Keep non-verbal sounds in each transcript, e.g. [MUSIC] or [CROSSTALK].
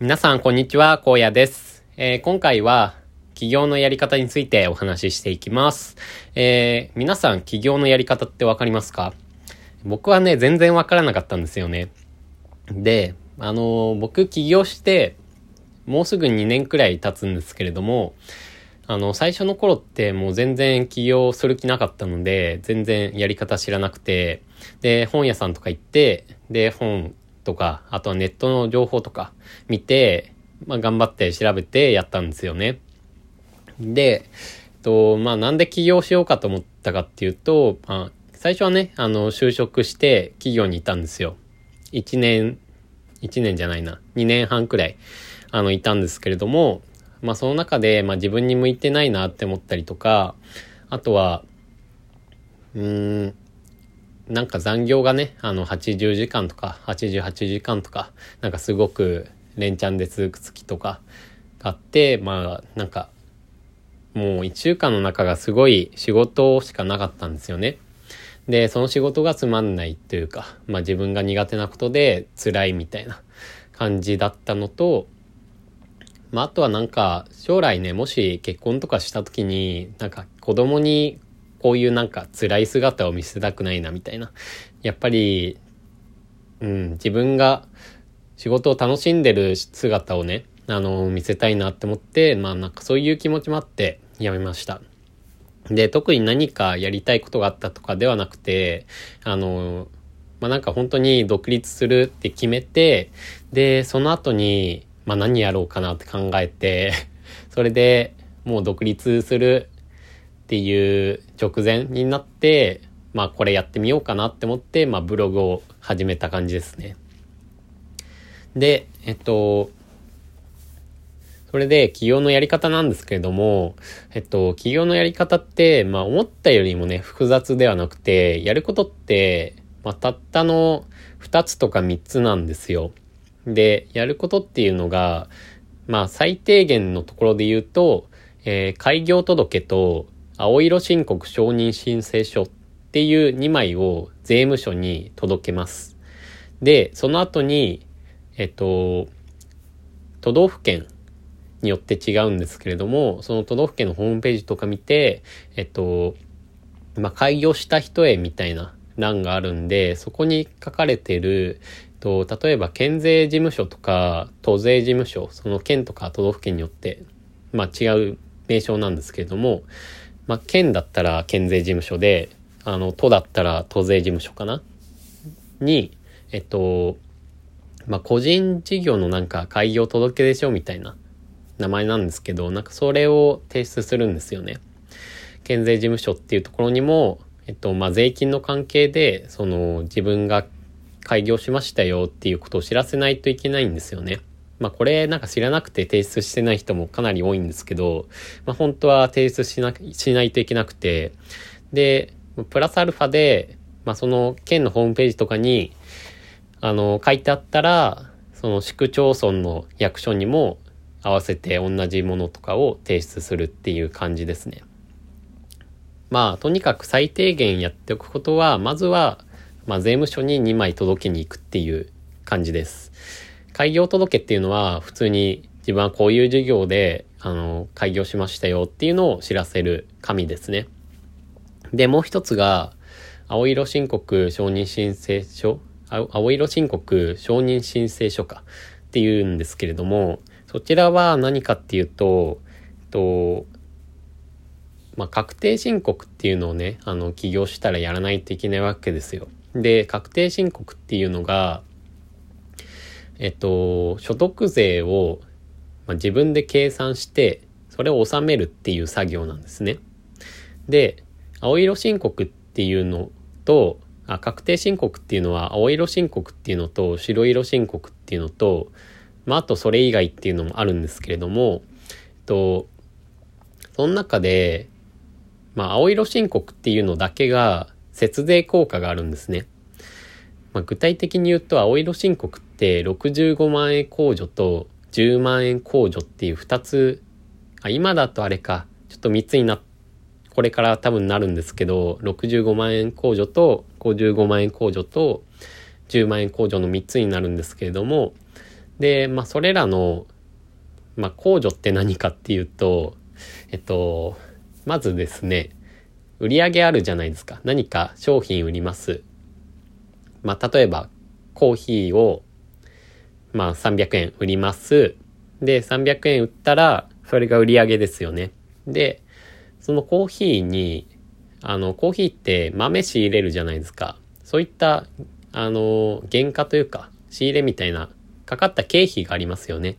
皆さん、こんにちは。荒野です。えー、今回は、起業のやり方についてお話ししていきます。えー、皆さん、起業のやり方ってわかりますか？僕はね、全然わからなかったんですよね。で、あのー、僕起業して、もうすぐ2年くらい経つんですけれども、あの、最初の頃ってもう全然起業する気なかったので、全然やり方知らなくて、で、本屋さんとか行って、で、本とか、あとはネットの情報とか見て、まあ頑張って調べてやったんですよね。で、えっと、まあなんで起業しようかと思ったかっていうと、まあ、最初はね、あの、就職して企業にいたんですよ。1年、1年じゃないな、2年半くらい、あの、いたんですけれども、まあその中で、まあ自分に向いてないなって思ったりとか、あとは、うーん、なんか残業がね、あの、80時間とか、88時間とか、なんかすごく連チャンで続く月とかがあって、まあ、なんか、もう一週間の中がすごい仕事しかなかったんですよね。で、その仕事がつまんないというか、まあ自分が苦手なことで辛いみたいな感じだったのと、まああとはなんか将来ね、もし結婚とかした時に、なんか子供にこういうなんか辛い姿を見せたくないなみたいな。やっぱり、うん、自分が仕事を楽しんでる姿をね、あの、見せたいなって思って、まあなんかそういう気持ちもあってやめました。で、特に何かやりたいことがあったとかではなくて、あの、まあなんか本当に独立するって決めて、で、その後に、まあ何やろうかなって考えて、それでもう独立するっていう直前になって、まあこれやってみようかなって思って、まあブログを始めた感じですね。で、えっと、それで起業のやり方なんですけれども、えっと、起業のやり方って、まあ思ったよりもね、複雑ではなくて、やることって、まあたったの2つとか3つなんですよ。で、やることっていうのが、まあ最低限のところで言うと、えー、開業届と青色申告承認申請書っていう2枚を税務署に届けます。で、その後に、えっと、都道府県によって違うんですけれども、その都道府県のホームページとか見て、えっと、まあ、開業した人へみたいな欄があるんで、そこに書かれてる、と、例えば県税事務所とか都税事務所、その県とか都道府県によって、まあ、違う名称なんですけれども、まあ、県だったら県税事務所で、あの、都だったら都税事務所かな？に、えっと、まあ、個人事業のなんか開業届出書みたいな名前なんですけど、なんかそれを提出するんですよね。県税事務所っていうところにも、えっと、まあ、税金の関係で、その、自分が開業しましたよっていうことを知らせないといけないんですよね。まあこれなんか知らなくて提出してない人もかなり多いんですけど、まあ本当は提出しな、しないといけなくて、で、プラスアルファで、まあその県のホームページとかに、あの、書いてあったら、その市区町村の役所にも合わせて同じものとかを提出するっていう感じですね。まあ、とにかく最低限やっておくことは、まずは、まあ、税務署に2枚届けに行くっていう感じです。開業届っていうのは普通に自分はこういう事業で、あの、開業しましたよっていうのを知らせる紙ですね。で、もう一つが、青色申告承認申請書青色申告承認申請書かっていうんですけれども、そちらは何かっていうと、と、まあ、確定申告っていうのをね、あの、起業したらやらないといけないわけですよ。で、確定申告っていうのが、えっと、所得税を、まあ、自分で計算して、それを納めるっていう作業なんですね。で、青色申告っていうのと、あ確定申告っていうのは青色申告っていうのと白色申告っていうのと、まあ、あとそれ以外っていうのもあるんですけれども、えっと、その中で、まあ、青色申告っていうのだけが節税効果があるんですね。まあ、具体的に言うと、青色申告って65万円控除と10万円控除っていう2つ、あ、今だとあれか、ちょっと3つにな、これから多分なるんですけど、65万円控除と55万円控除と10万円控除の3つになるんですけれども、で、まあ、それらの、まあ、控除って何かっていうと、えっと、まずですね、売り上げあるじゃないですか。何か商品売ります。まあ、例えば、コーヒーを、まあ、300円売ります。で、300円売ったら、それが売り上げですよね。で、そのコーヒーに、あの、コーヒーって豆仕入れるじゃないですか。そういった、あの、原価というか、仕入れみたいな、かかった経費がありますよね。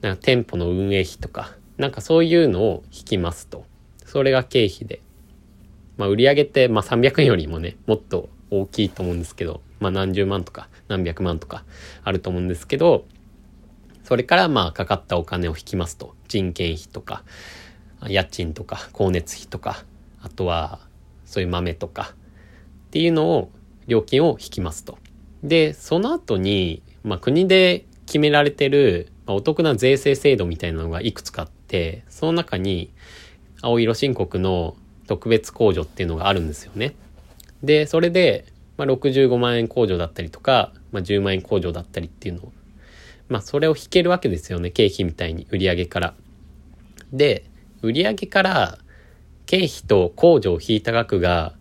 なんか店舗の運営費とか、なんかそういうのを引きますと。それが経費で。まあ売上って、まあ300円よりもね、もっと大きいと思うんですけど、まあ何十万とか何百万とかあると思うんですけど、それからまあかかったお金を引きますと。人件費とか、家賃とか、光熱費とか、あとはそういう豆とかっていうのを、料金を引きますと。で、その後に、まあ国で決められてる、ま、お得な税制制度みたいなのがいくつかあって、その中に、青色申告の特別控除っていうのがあるんですよね。で、それで、まあ、65万円控除だったりとか、まあ、10万円控除だったりっていうのを、まあ、それを引けるわけですよね。経費みたいに、売上から。で、売上から経費と控除を引いた額が、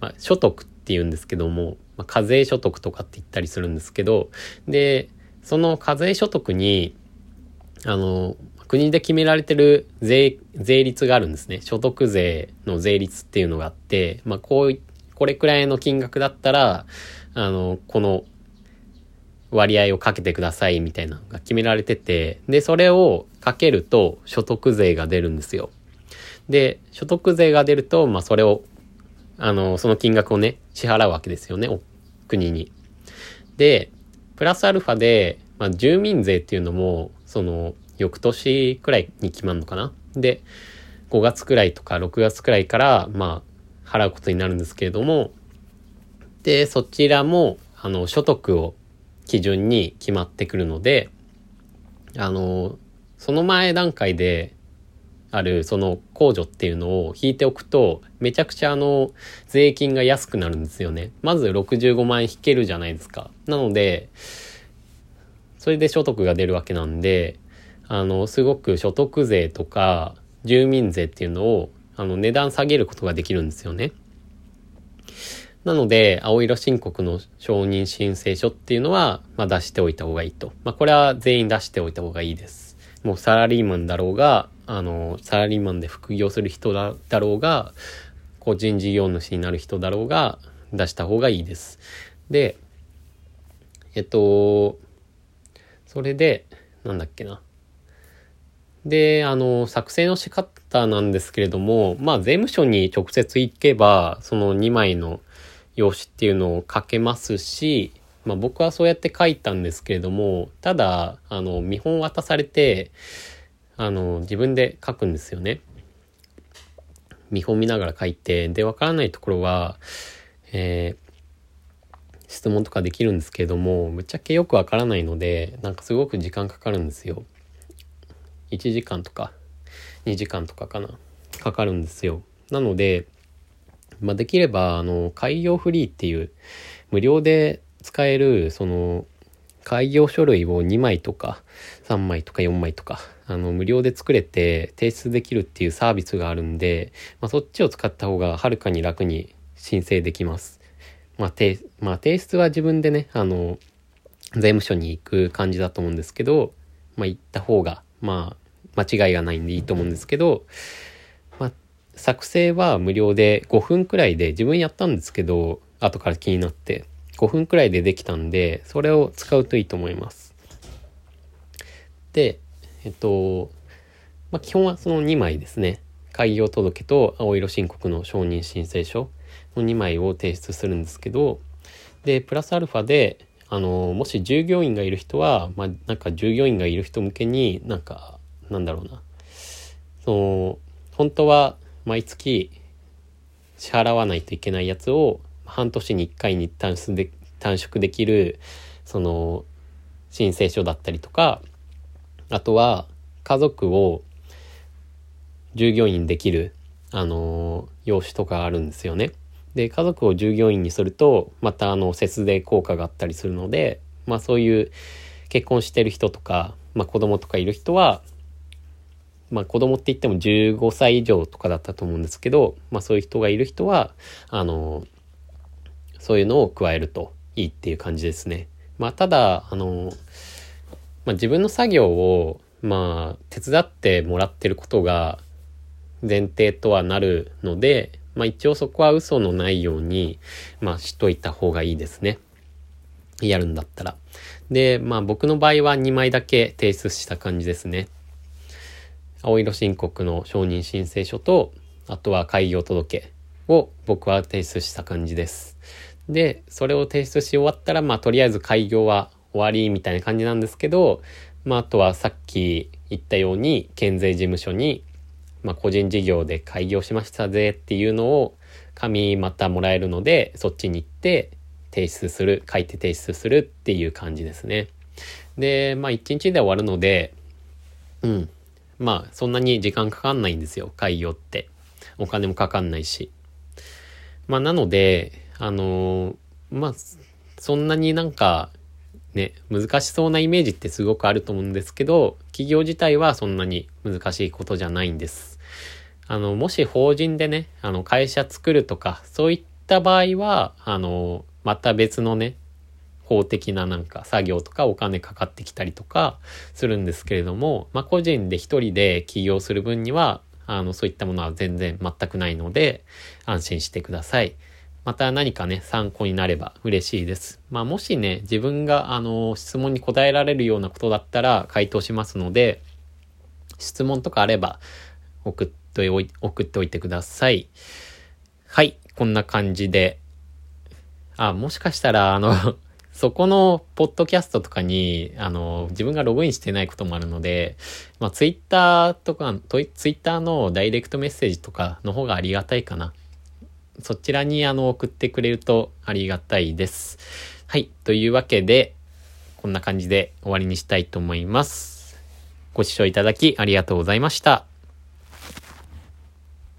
まあ、所得って言うんですけども、まあ、課税所得とかって言ったりするんですけど、で、その課税所得に、あの、国で決められてる税、税率があるんですね。所得税の税率っていうのがあって、まあ、こうい、これくらいの金額だったら、あの、この割合をかけてくださいみたいなのが決められてて、で、それをかけると所得税が出るんですよ。で、所得税が出ると、まあ、それを、あの、その金額をね、支払うわけですよね、国に。で、プラスアルファで、まあ、住民税っていうのも、その、翌年くらいに決まるのかなで、5月くらいとか6月くらいから、まあ、払うことになるんですけれども、で、そちらも、あの、所得を基準に決まってくるので、あの、その前段階であるその控除っていうのを引いておくと、めちゃくちゃあの、税金が安くなるんですよね。まず65万円引けるじゃないですか。なので、それで所得が出るわけなんで、あの、すごく所得税とか住民税っていうのを、あの、値段下げることができるんですよね。なので、青色申告の承認申請書っていうのは、まあ、出しておいた方がいいと。まあ、これは全員出しておいた方がいいです。もうサラリーマンだろうが、あの、サラリーマンで副業する人だだろうが、個人事業主になる人だろうが、出した方がいいです。で、えっと、それで、なんだっけな。で、あの、作成の仕方なんですけれども、まあ、税務署に直接行けば、その2枚の用紙っていうのを書けますし、まあ、僕はそうやって書いたんですけれども、ただ、あの、見本渡されて、あの、自分で書くんですよね。見本見ながら書いて、で、わからないところは、えー、質問とかできるんですけれども、ぶっちゃけよくわからないので、なんかすごく時間かかるんですよ。1時間とか2時間とかかなかかるんですよなので、まあ、できればあの開業フリーっていう無料で使えるその開業書類を2枚とか3枚とか4枚とかあの無料で作れて提出できるっていうサービスがあるんで、まあ、そっちを使った方がはるかに楽に申請できます。まあ、提まあ、提出は自分でね、あの、税務署に行く感じだと思うんですけど、まあ、行った方がまあ、間違いがないんでいいと思うんですけど、まあ、作成は無料で5分くらいで、自分やったんですけど、後から気になって、5分くらいでできたんで、それを使うといいと思います。で、えっと、まあ、基本はその2枚ですね。開業届と青色申告の承認申請書の2枚を提出するんですけど、で、プラスアルファで、あの、もし従業員がいる人は、まあ、なんか従業員がいる人向けになんか、なんだろうな。その、本当は毎月支払わないといけないやつを半年に1回に短縮で短縮できる、その、申請書だったりとか、あとは家族を従業員できる、あの、用紙とかあるんですよね。で、家族を従業員にすると、またあの、節税効果があったりするので、まあそういう結婚してる人とか、まあ子供とかいる人は、まあ子供って言っても15歳以上とかだったと思うんですけど、まあそういう人がいる人は、あの、そういうのを加えるといいっていう感じですね。まあただ、あの、まあ自分の作業を、まあ手伝ってもらってることが前提とはなるので、まあ一応そこは嘘のないように、まあしといた方がいいですね。やるんだったら。で、まあ僕の場合は2枚だけ提出した感じですね。青色申告の承認申請書と、あとは開業届を僕は提出した感じです。で、それを提出し終わったら、まあとりあえず開業は終わりみたいな感じなんですけど、まああとはさっき言ったように、県税事務所に、まあ個人事業で開業しましたぜっていうのを紙またもらえるので、そっちに行って提出する、書いて提出するっていう感じですね。で、まあ1日で終わるので、うん。まあ、そんなに時間かかんないんですよ、開業って。お金もかかんないし。まあ、なので、あのー、まあ、そんなになんか、ね、難しそうなイメージってすごくあると思うんですけど、企業自体はそんなに難しいことじゃないんです。あの、もし法人でね、あの、会社作るとか、そういった場合は、あの、また別のね、法的ななんか作業とかお金かかってきたりとかするんですけれども、まあ個人で一人で起業する分には、あの、そういったものは全然全くないので、安心してください。また何かね、参考になれば嬉しいです。まあもしね、自分があの、質問に答えられるようなことだったら回答しますので、質問とかあれば送ってっておい送っておいてください。はい、こんな感じで。あ、もしかしたら、あの [LAUGHS] そこのポッドキャストとかに、あの、自分がログインしてないこともあるので、まあ、ツイッターとか、ツイッターのダイレクトメッセージとかの方がありがたいかな。そちらに、あの、送ってくれるとありがたいです。はい。というわけで、こんな感じで終わりにしたいと思います。ご視聴いただきありがとうございました。